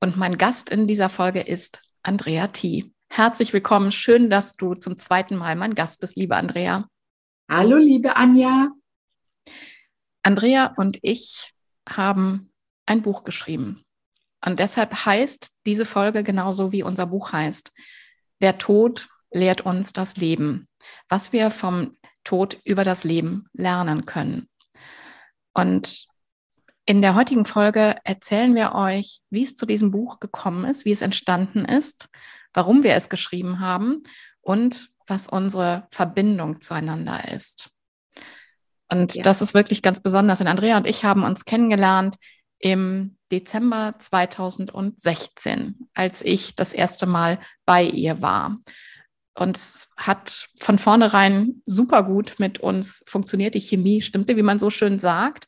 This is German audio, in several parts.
und mein Gast in dieser Folge ist Andrea T. Herzlich willkommen. Schön, dass du zum zweiten Mal mein Gast bist, liebe Andrea. Hallo, liebe Anja. Andrea und ich haben ein Buch geschrieben. Und deshalb heißt diese Folge genauso wie unser Buch heißt. Der Tod lehrt uns das Leben. Was wir vom Tod über das Leben lernen können. Und in der heutigen Folge erzählen wir euch, wie es zu diesem Buch gekommen ist, wie es entstanden ist, warum wir es geschrieben haben und was unsere Verbindung zueinander ist. Und ja. das ist wirklich ganz besonders. Denn Andrea und ich haben uns kennengelernt im Dezember 2016, als ich das erste Mal bei ihr war. Und es hat von vornherein super gut mit uns funktioniert. Die Chemie stimmte, wie man so schön sagt.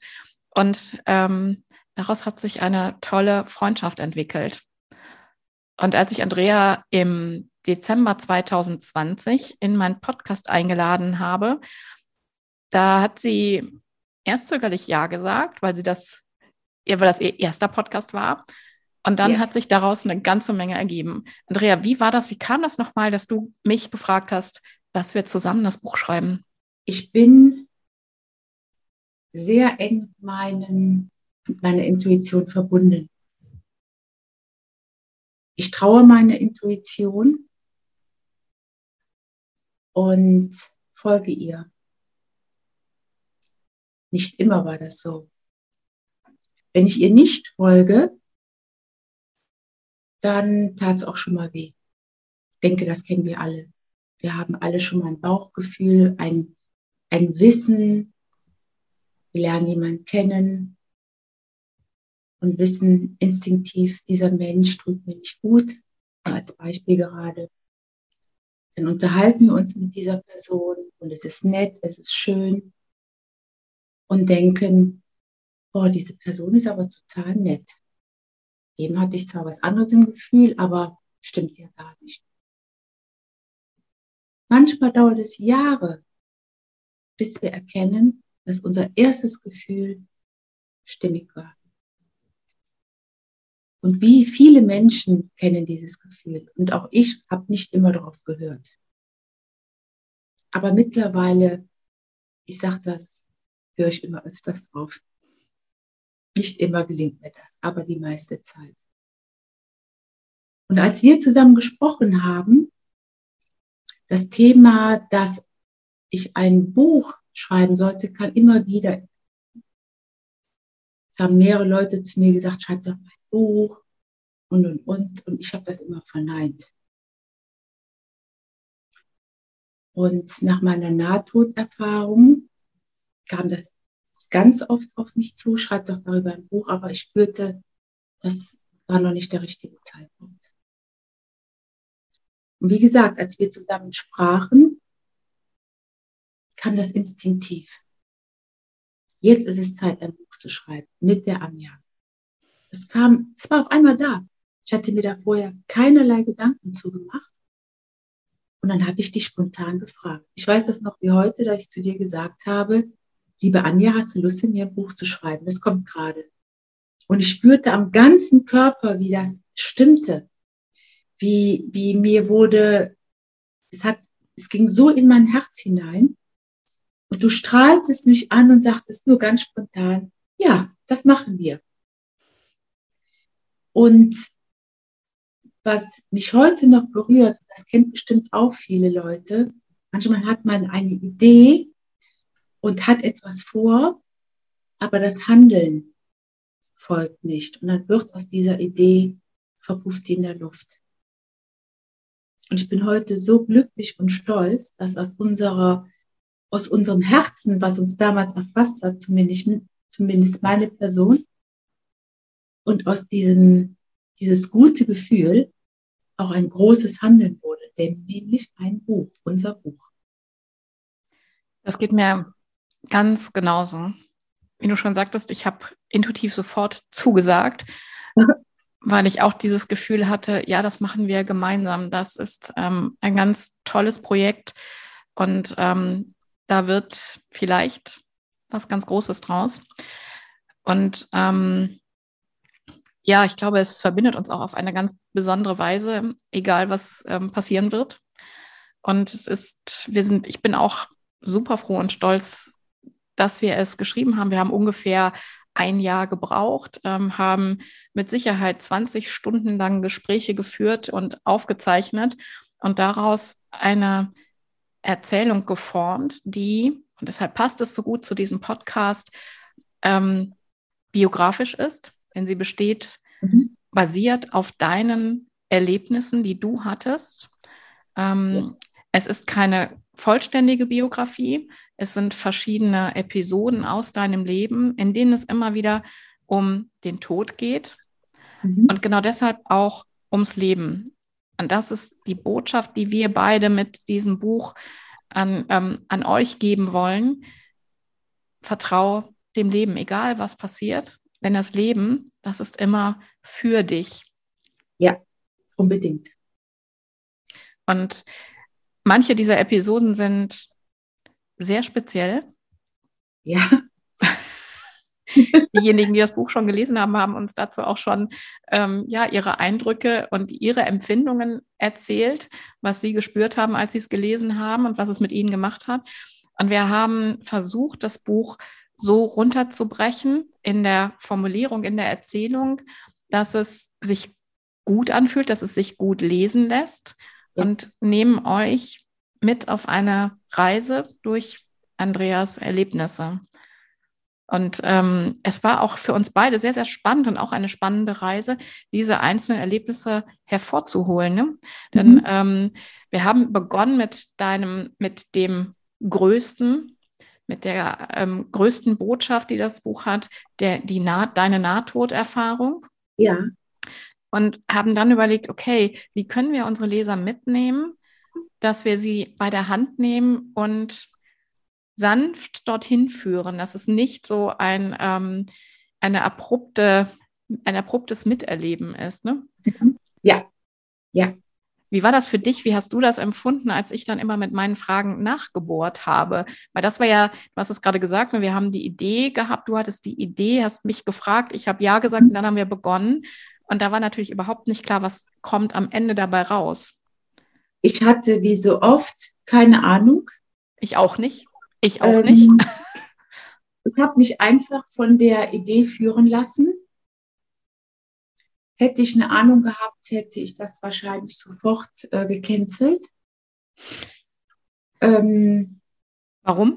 Und ähm, daraus hat sich eine tolle Freundschaft entwickelt. Und als ich Andrea im Dezember 2020 in meinen Podcast eingeladen habe, da hat sie erst zögerlich Ja gesagt, weil sie das, weil das ihr erster Podcast war. Und dann ja. hat sich daraus eine ganze Menge ergeben. Andrea, wie war das? Wie kam das nochmal, dass du mich gefragt hast, dass wir zusammen das Buch schreiben? Ich bin sehr eng mit, meinen, mit meiner Intuition verbunden. Ich traue meiner Intuition und folge ihr. Nicht immer war das so. Wenn ich ihr nicht folge, dann tat es auch schon mal weh. Ich denke, das kennen wir alle. Wir haben alle schon mal ein Bauchgefühl, ein, ein Wissen, wir lernen jemanden kennen und wissen instinktiv, dieser Mensch tut mir nicht gut, als Beispiel gerade. Dann unterhalten wir uns mit dieser Person und es ist nett, es ist schön und denken, boah, diese Person ist aber total nett. Eben hatte ich zwar was anderes im Gefühl, aber stimmt ja gar nicht. Manchmal dauert es Jahre, bis wir erkennen, dass unser erstes Gefühl stimmig war. Und wie viele Menschen kennen dieses Gefühl. Und auch ich habe nicht immer darauf gehört. Aber mittlerweile, ich sage das, höre ich immer öfters drauf. Nicht immer gelingt mir das, aber die meiste Zeit. Und als wir zusammen gesprochen haben, das Thema, dass ich ein Buch schreiben sollte, kam immer wieder. Es haben mehrere Leute zu mir gesagt, schreib doch ein Buch und, und, und. Und ich habe das immer verneint. Und nach meiner Nahtoderfahrung kam das ganz oft auf mich zu, schreib doch darüber ein Buch, aber ich spürte, das war noch nicht der richtige Zeitpunkt. Und wie gesagt, als wir zusammen sprachen, kam das instinktiv. Jetzt ist es Zeit, ein Buch zu schreiben mit der Anja. Es kam, es war auf einmal da. Ich hatte mir da vorher keinerlei Gedanken zugemacht. Und dann habe ich dich spontan gefragt. Ich weiß das noch wie heute, dass ich zu dir gesagt habe, liebe Anja, hast du Lust, in ihr Buch zu schreiben? Das kommt gerade. Und ich spürte am ganzen Körper, wie das stimmte. Wie, wie mir wurde, es hat, es ging so in mein Herz hinein. Und du strahltest mich an und sagtest nur ganz spontan, ja, das machen wir. Und was mich heute noch berührt, das kennt bestimmt auch viele Leute, manchmal hat man eine Idee und hat etwas vor, aber das Handeln folgt nicht. Und dann wird aus dieser Idee verpufft die in der Luft. Und ich bin heute so glücklich und stolz, dass aus unserer, aus unserem Herzen, was uns damals erfasst hat, zumindest, zumindest meine Person, und aus diesem, dieses gute Gefühl auch ein großes Handeln wurde, denn nämlich ein Buch, unser Buch. Das geht mir ganz genauso. Wie du schon sagtest, ich habe intuitiv sofort zugesagt, weil ich auch dieses Gefühl hatte, ja, das machen wir gemeinsam. Das ist ähm, ein ganz tolles Projekt und ähm, da wird vielleicht was ganz Großes draus. Und ähm, ja, ich glaube, es verbindet uns auch auf eine ganz besondere Weise, egal was ähm, passieren wird. Und es ist, wir sind, ich bin auch super froh und stolz, dass wir es geschrieben haben. Wir haben ungefähr ein Jahr gebraucht, ähm, haben mit Sicherheit 20 Stunden lang Gespräche geführt und aufgezeichnet und daraus eine Erzählung geformt, die, und deshalb passt es so gut zu diesem Podcast, ähm, biografisch ist, denn sie besteht mhm. basiert auf deinen Erlebnissen, die du hattest. Ähm, ja. Es ist keine vollständige Biografie. Es sind verschiedene Episoden aus deinem Leben, in denen es immer wieder um den Tod geht mhm. und genau deshalb auch ums Leben. Und das ist die Botschaft, die wir beide mit diesem Buch an, ähm, an euch geben wollen. Vertraue dem Leben, egal was passiert. Denn das Leben, das ist immer für dich. Ja, unbedingt. Und manche dieser Episoden sind sehr speziell. Ja. Diejenigen, die das Buch schon gelesen haben, haben uns dazu auch schon ähm, ja, ihre Eindrücke und ihre Empfindungen erzählt, was sie gespürt haben, als sie es gelesen haben und was es mit ihnen gemacht hat. Und wir haben versucht, das Buch so runterzubrechen in der Formulierung, in der Erzählung, dass es sich gut anfühlt, dass es sich gut lesen lässt ja. und nehmen euch mit auf eine Reise durch Andreas Erlebnisse. Und ähm, es war auch für uns beide sehr, sehr spannend und auch eine spannende Reise, diese einzelnen Erlebnisse hervorzuholen. Ne? Denn mhm. ähm, wir haben begonnen mit deinem, mit dem größten mit der ähm, größten Botschaft, die das Buch hat, der, die Naht, deine Nahtoderfahrung. Ja. Und haben dann überlegt, okay, wie können wir unsere Leser mitnehmen, dass wir sie bei der Hand nehmen und sanft dorthin führen, dass es nicht so ein, ähm, eine abrupte, ein abruptes Miterleben ist. Ne? Ja, ja. Wie war das für dich? Wie hast du das empfunden, als ich dann immer mit meinen Fragen nachgebohrt habe? Weil das war ja, du hast es gerade gesagt, ne, wir haben die Idee gehabt, du hattest die Idee, hast mich gefragt, ich habe ja gesagt und dann haben wir begonnen. Und da war natürlich überhaupt nicht klar, was kommt am Ende dabei raus. Ich hatte wie so oft keine Ahnung. Ich auch nicht. Ich auch ähm, nicht. Ich habe mich einfach von der Idee führen lassen Hätte ich eine Ahnung gehabt, hätte ich das wahrscheinlich sofort äh, gecancelt. Ähm, warum?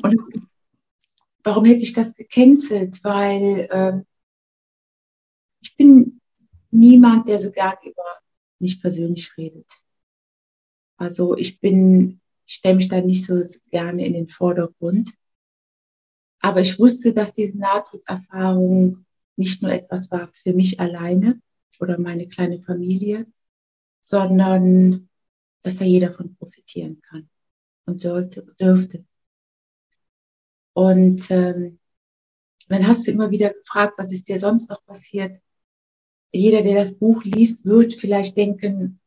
warum hätte ich das gecancelt? Weil äh, ich bin niemand, der so gern über mich persönlich redet. Also ich bin, stelle mich da nicht so gerne in den Vordergrund. Aber ich wusste, dass diese Nahtoderfahrung nicht nur etwas war für mich alleine, oder meine kleine Familie, sondern dass da jeder von profitieren kann und sollte, dürfte. Und ähm, dann hast du immer wieder gefragt, was ist dir sonst noch passiert? Jeder, der das Buch liest, wird vielleicht denken,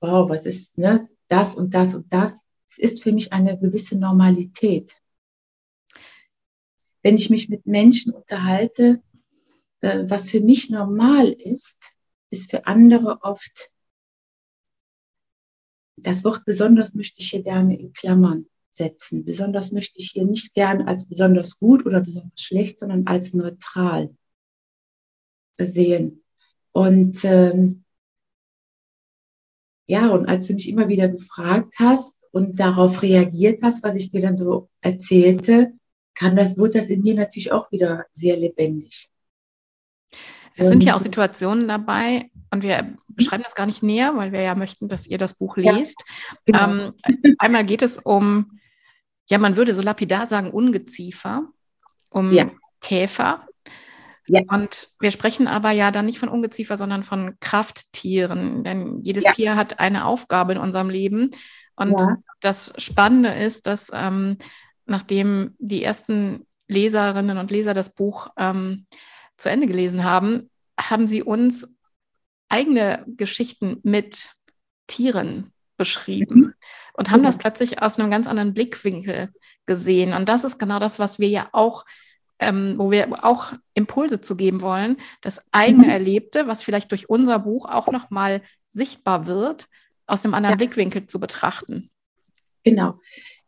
wow, was ist ne, das und das und das. Es ist für mich eine gewisse Normalität. Wenn ich mich mit Menschen unterhalte, äh, was für mich normal ist, ist für andere oft, das Wort besonders möchte ich hier gerne in Klammern setzen. Besonders möchte ich hier nicht gern als besonders gut oder besonders schlecht, sondern als neutral sehen. Und ähm, ja, und als du mich immer wieder gefragt hast und darauf reagiert hast, was ich dir dann so erzählte, kam das, wurde das in mir natürlich auch wieder sehr lebendig. Es sind ja auch Situationen dabei, und wir beschreiben das gar nicht näher, weil wir ja möchten, dass ihr das Buch lest. Ja, genau. ähm, einmal geht es um, ja, man würde so lapidar sagen, Ungeziefer, um ja. Käfer. Ja. Und wir sprechen aber ja dann nicht von Ungeziefer, sondern von Krafttieren, denn jedes ja. Tier hat eine Aufgabe in unserem Leben. Und das Spannende ist, dass ähm, nachdem die ersten Leserinnen und Leser das Buch ähm, zu Ende gelesen haben, haben sie uns eigene Geschichten mit Tieren beschrieben mhm. und haben das plötzlich aus einem ganz anderen Blickwinkel gesehen. Und das ist genau das, was wir ja auch, ähm, wo wir auch Impulse zu geben wollen, das eigene mhm. Erlebte, was vielleicht durch unser Buch auch nochmal sichtbar wird, aus einem anderen ja. Blickwinkel zu betrachten. Genau,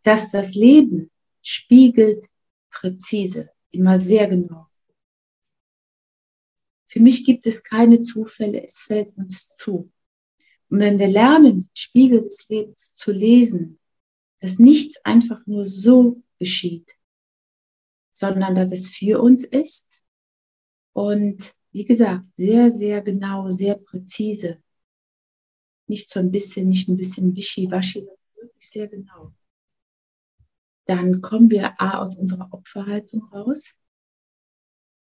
dass das Leben spiegelt präzise, immer sehr genau. Für mich gibt es keine Zufälle, es fällt uns zu. Und wenn wir lernen, Spiegel des Lebens zu lesen, dass nichts einfach nur so geschieht, sondern dass es für uns ist und wie gesagt, sehr, sehr genau, sehr präzise. Nicht so ein bisschen, nicht ein bisschen wischiwaschi, sondern wirklich sehr genau. Dann kommen wir A aus unserer Opferhaltung raus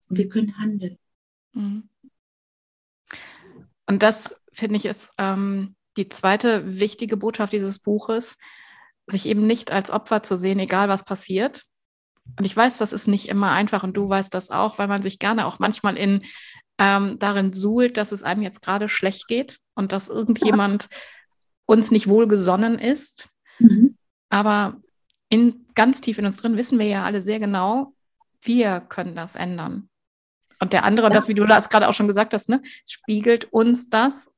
und wir können handeln. Mhm. Und das, finde ich, ist ähm, die zweite wichtige Botschaft dieses Buches, sich eben nicht als Opfer zu sehen, egal was passiert. Und ich weiß, das ist nicht immer einfach und du weißt das auch, weil man sich gerne auch manchmal in ähm, darin suhlt, dass es einem jetzt gerade schlecht geht und dass irgendjemand uns nicht wohlgesonnen ist. Mhm. Aber in, ganz tief in uns drin wissen wir ja alle sehr genau, wir können das ändern. Und der andere, ja. das, wie du das gerade auch schon gesagt hast, ne, spiegelt uns das.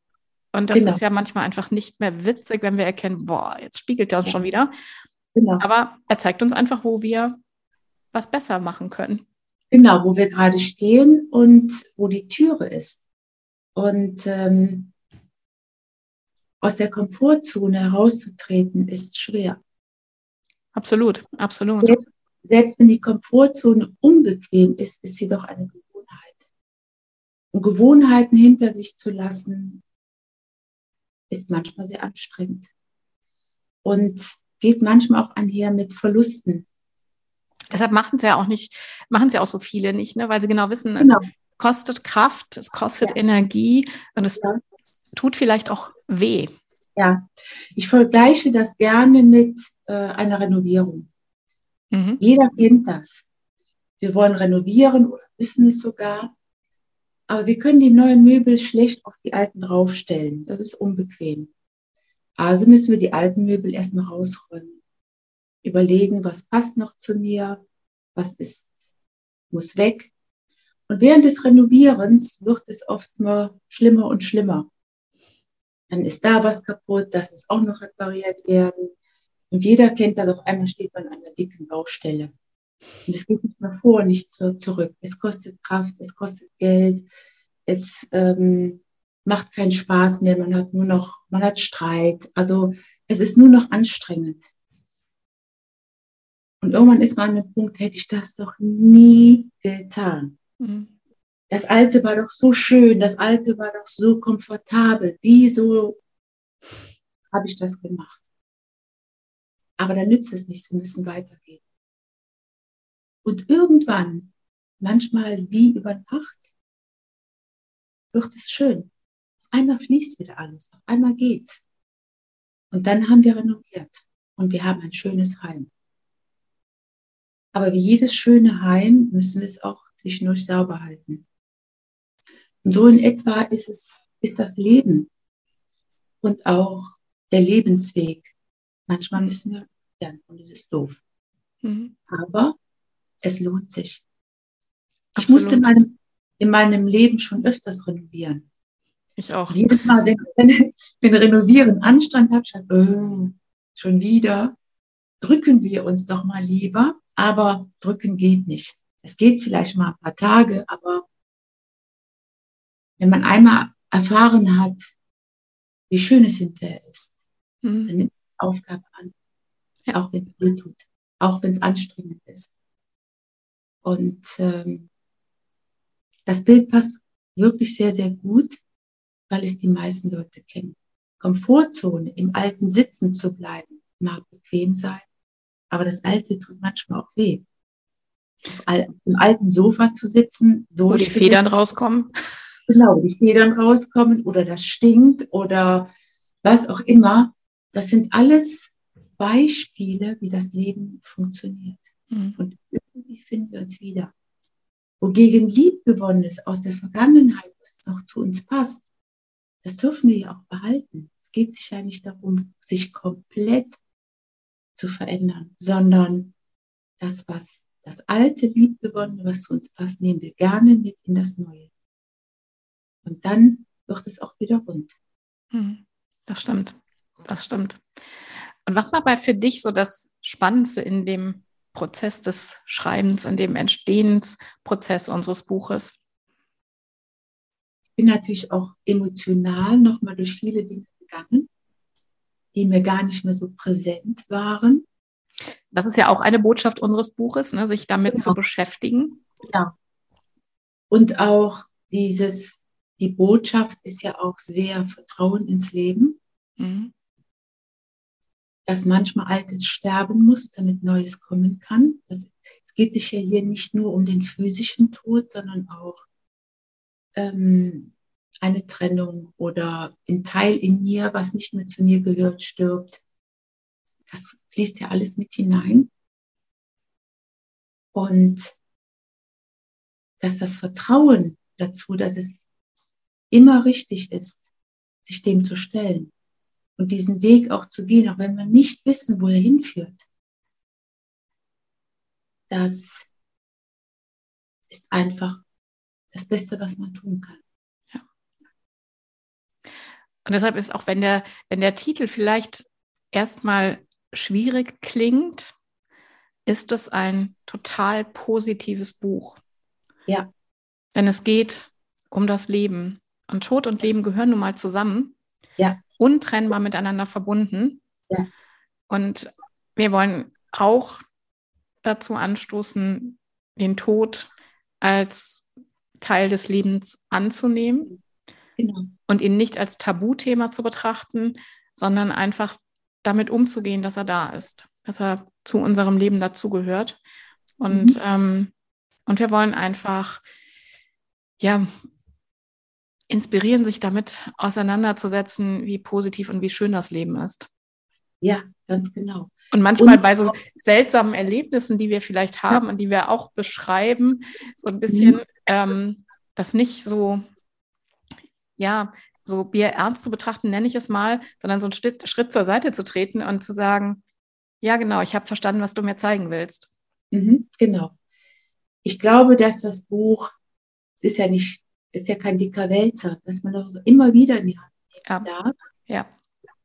Und das genau. ist ja manchmal einfach nicht mehr witzig, wenn wir erkennen, boah, jetzt spiegelt er uns ja. schon wieder. Genau. Aber er zeigt uns einfach, wo wir was besser machen können. Genau, wo wir gerade stehen und wo die Türe ist. Und ähm, aus der Komfortzone herauszutreten, ist schwer. Absolut, absolut. Selbst, selbst wenn die Komfortzone unbequem ist, ist sie doch eine und Gewohnheiten hinter sich zu lassen, ist manchmal sehr anstrengend und geht manchmal auch einher mit Verlusten. Deshalb machen sie ja auch nicht, machen sie auch so viele nicht, ne? weil sie genau wissen, genau. es kostet Kraft, es kostet ja. Energie und es ja. tut vielleicht auch weh. Ja, ich vergleiche das gerne mit äh, einer Renovierung. Mhm. Jeder kennt das. Wir wollen renovieren oder müssen es sogar. Aber wir können die neuen Möbel schlecht auf die alten draufstellen. Das ist unbequem. Also müssen wir die alten Möbel erstmal rausräumen. Überlegen, was passt noch zu mir, was ist, muss weg. Und während des Renovierens wird es oft mal schlimmer und schlimmer. Dann ist da was kaputt, das muss auch noch repariert werden. Und jeder kennt das, auf einmal steht man an einer dicken Baustelle. Und es geht nicht mehr vor, nicht zurück. Es kostet Kraft, es kostet Geld, es ähm, macht keinen Spaß mehr, man hat nur noch, man hat Streit. Also es ist nur noch anstrengend. Und irgendwann ist man an dem Punkt, hätte ich das doch nie getan. Mhm. Das Alte war doch so schön, das Alte war doch so komfortabel. Wieso habe ich das gemacht? Aber dann nützt es nichts, wir müssen weitergehen. Und irgendwann, manchmal wie über Nacht, wird es schön. Auf einmal fließt wieder alles, auf einmal geht's. Und dann haben wir renoviert und wir haben ein schönes Heim. Aber wie jedes schöne Heim müssen wir es auch zwischendurch sauber halten. Und so in etwa ist es, ist das Leben und auch der Lebensweg. Manchmal müssen wir lernen und es ist doof. Mhm. Aber es lohnt sich. Ich Absolut. musste in meinem, in meinem Leben schon öfters renovieren. Ich auch. Jedes Mal, wenn, wenn, wenn Renovieren Anstand hat, statt, oh, schon wieder, drücken wir uns doch mal lieber, aber drücken geht nicht. Es geht vielleicht mal ein paar Tage, aber wenn man einmal erfahren hat, wie schön es hinterher ist. Mhm. Dann nimmt die Aufgabe an. Ja. Auch wenn es weh tut. Auch wenn es anstrengend ist. Und ähm, das Bild passt wirklich sehr, sehr gut, weil es die meisten Leute kennen. Komfortzone, im alten Sitzen zu bleiben, mag bequem sein, aber das Alte tut manchmal auch weh. Auf Im alten Sofa zu sitzen, Wo die Federn rauskommen. Genau, die Federn rauskommen oder das stinkt oder was auch immer. Das sind alles Beispiele, wie das Leben funktioniert. Mhm. Und irgendwie finden wir uns wieder. Wogegen Liebgewonnenes aus der Vergangenheit, was noch zu uns passt, das dürfen wir ja auch behalten. Es geht sich ja nicht darum, sich komplett zu verändern, sondern das, was das alte Liebgewonnene, was zu uns passt, nehmen wir gerne mit in das Neue. Und dann wird es auch wieder rund. Mhm. Das stimmt. Das stimmt. Und was war bei für dich so das Spannendste in dem Prozess des Schreibens, in dem Entstehensprozess unseres Buches? Ich bin natürlich auch emotional nochmal durch viele Dinge gegangen, die mir gar nicht mehr so präsent waren. Das ist ja auch eine Botschaft unseres Buches, ne, sich damit Genau. zu beschäftigen. Ja. Und auch dieses, die Botschaft ist ja auch sehr Vertrauen ins Leben, Mhm. dass manchmal Altes sterben muss, damit Neues kommen kann. Das, es geht sich ja hier nicht nur um den physischen Tod, sondern auch ähm, eine Trennung oder ein Teil in mir, was nicht mehr zu mir gehört, stirbt. Das fließt ja alles mit hinein. Und dass das Vertrauen dazu, dass es immer richtig ist, sich dem zu stellen und diesen Weg auch zu gehen, auch wenn wir nicht wissen, wo er hinführt. Das ist einfach das Beste, was man tun kann. Und deshalb ist auch, wenn der, wenn der Titel vielleicht erstmal schwierig klingt, ist es ein total positives Buch. Ja. Denn es geht um das Leben. Und Tod und Leben gehören nun mal zusammen. Ja. Untrennbar miteinander verbunden. Ja. Und wir wollen auch dazu anstoßen, den Tod als Teil des Lebens anzunehmen Genau. und ihn nicht als Tabuthema zu betrachten, sondern einfach damit umzugehen, dass er da ist, dass er zu unserem Leben dazugehört. Und, Mhm. ähm, und wir wollen einfach, ja, inspirieren, sich damit auseinanderzusetzen, wie positiv und wie schön das Leben ist. Ja, ganz genau. Und manchmal Und bei so seltsamen Erlebnissen, die wir vielleicht haben und die wir auch beschreiben, so ein bisschen ähm, das nicht so, ja, so Bier ernst zu betrachten, nenne ich es mal, sondern so einen Schritt, Schritt zur Seite zu treten und zu sagen, ja, genau, ich habe verstanden, was du mir zeigen willst. Mhm, genau. Ich glaube, dass das Buch, es ist ja nicht, ist ja kein dicker Wälzer, dass man auch immer wieder in die Hand Ja, nehmen darf. ja,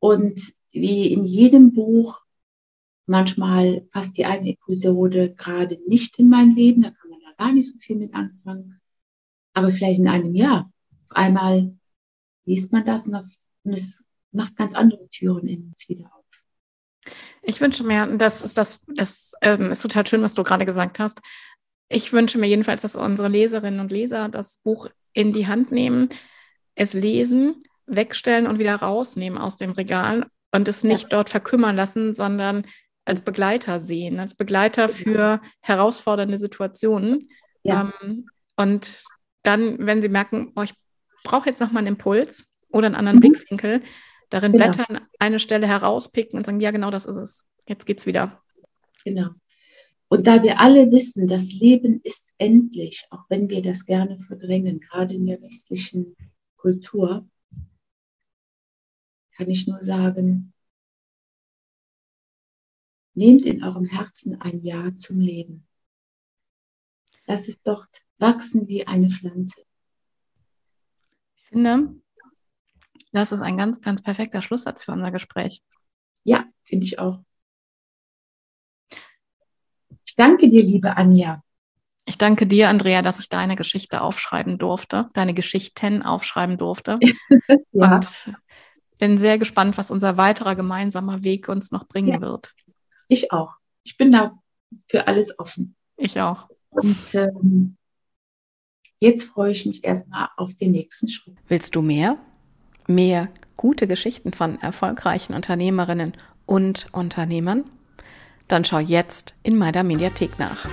Und wie in jedem Buch, manchmal passt die eine Episode gerade nicht in mein Leben, da kann man da gar nicht so viel mit anfangen. Aber vielleicht in einem Jahr. Auf einmal liest man das und, es macht ganz andere Türen in uns wieder auf. Ich wünsche mir, das ist das, das ähm, ist total schön, was du gerade gesagt hast. Ich wünsche mir jedenfalls, dass unsere Leserinnen und Leser das Buch in die Hand nehmen, es lesen, wegstellen und wieder rausnehmen aus dem Regal und es nicht dort verkümmern lassen, sondern als Begleiter sehen, als Begleiter für herausfordernde Situationen. Ja. Ähm, und dann, wenn sie merken, oh, ich brauche jetzt nochmal einen Impuls oder einen anderen Mhm. Blickwinkel, darin Genau. blättern, eine Stelle herauspicken und sagen, ja, genau das ist es. Jetzt geht's wieder. Genau. Und da wir alle wissen, das Leben ist endlich, auch wenn wir das gerne verdrängen, gerade in der westlichen Kultur, kann ich nur sagen, nehmt in eurem Herzen ein Ja zum Leben. Lasst es dort wachsen wie eine Pflanze. Finde, das ist ein ganz, ganz perfekter Schlusssatz für unser Gespräch. Ja, finde ich auch. Ich danke dir, liebe Anja. Ich danke dir, Andrea, dass ich deine Geschichte aufschreiben durfte, deine Geschichten aufschreiben durfte. Ja, Und bin sehr gespannt, was unser weiterer gemeinsamer Weg uns noch bringen ja. wird. Ich auch. Ich bin da für alles offen. Ich auch. Und ähm, jetzt freue ich mich erstmal auf den nächsten Schritt. Willst du mehr? Mehr gute Geschichten von erfolgreichen Unternehmerinnen und Unternehmern? Dann schau jetzt in meiner Mediathek nach.